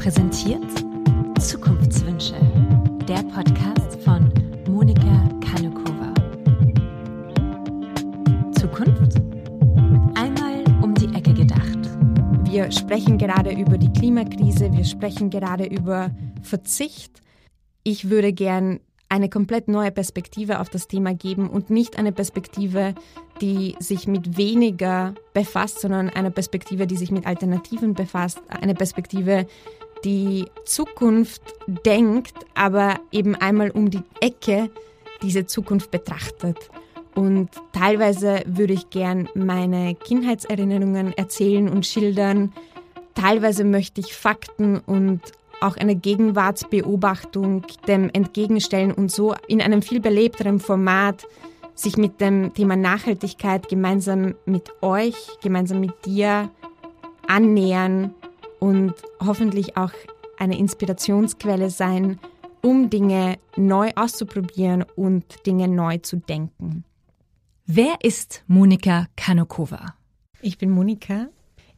präsentiert Zukunftswünsche, der Podcast von Monika Kanukova. Zukunft? Einmal um die Ecke gedacht. Wir sprechen gerade über die Klimakrise, wir sprechen gerade über Verzicht. Ich würde gern eine komplett neue Perspektive auf das Thema geben und nicht eine Perspektive, die sich mit weniger befasst, sondern eine Perspektive, die sich mit Alternativen befasst, eine Perspektive, die Zukunft denkt, aber eben einmal um die Ecke diese Zukunft betrachtet. Und teilweise würde ich gern meine Kindheitserinnerungen erzählen und schildern. Teilweise möchte ich Fakten und auch eine Gegenwartsbeobachtung dem entgegenstellen und so in einem viel belebteren Format sich mit dem Thema Nachhaltigkeit gemeinsam mit euch, gemeinsam mit dir annähern und hoffentlich auch eine Inspirationsquelle sein, um Dinge neu auszuprobieren und Dinge neu zu denken. Wer ist Monika Kanokova? Ich bin Monika,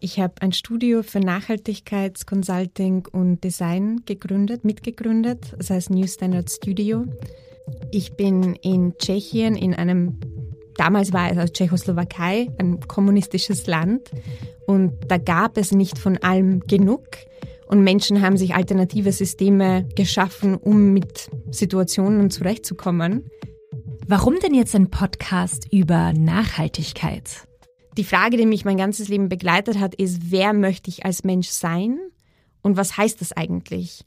ich habe ein Studio für Nachhaltigkeitsconsulting und Design gegründet, mitgegründet. Das heißt New Standard Studio. Ich bin in Tschechien in einem, damals war es aus Tschechoslowakei, ein kommunistisches Land. Und da gab es nicht von allem genug. Und Menschen haben sich alternative Systeme geschaffen, um mit Situationen zurechtzukommen. Warum denn jetzt ein Podcast über Nachhaltigkeit? Die Frage, die mich mein ganzes Leben begleitet hat, ist, wer möchte ich als Mensch sein und was heißt das eigentlich?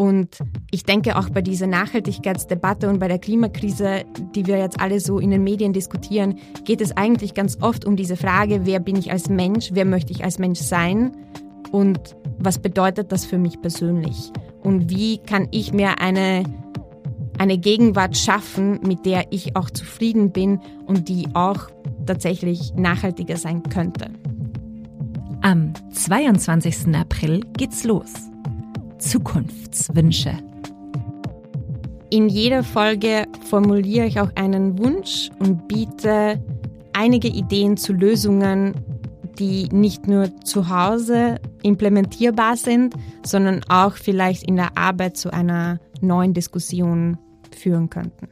Und ich denke auch bei dieser Nachhaltigkeitsdebatte und bei der Klimakrise, die wir jetzt alle so in den Medien diskutieren, geht es eigentlich ganz oft um diese Frage, wer bin ich als Mensch, wer möchte ich als Mensch sein und was bedeutet das für mich persönlich? Und wie kann ich mir eine, eine Gegenwart schaffen, mit der ich auch zufrieden bin und die auch tatsächlich nachhaltiger sein könnte. Am 22. April geht's los. Zukunftswünsche. In jeder Folge formuliere ich auch einen Wunsch und biete einige Ideen zu Lösungen, die nicht nur zu Hause implementierbar sind, sondern auch vielleicht in der Arbeit zu einer neuen Diskussion führen könnten.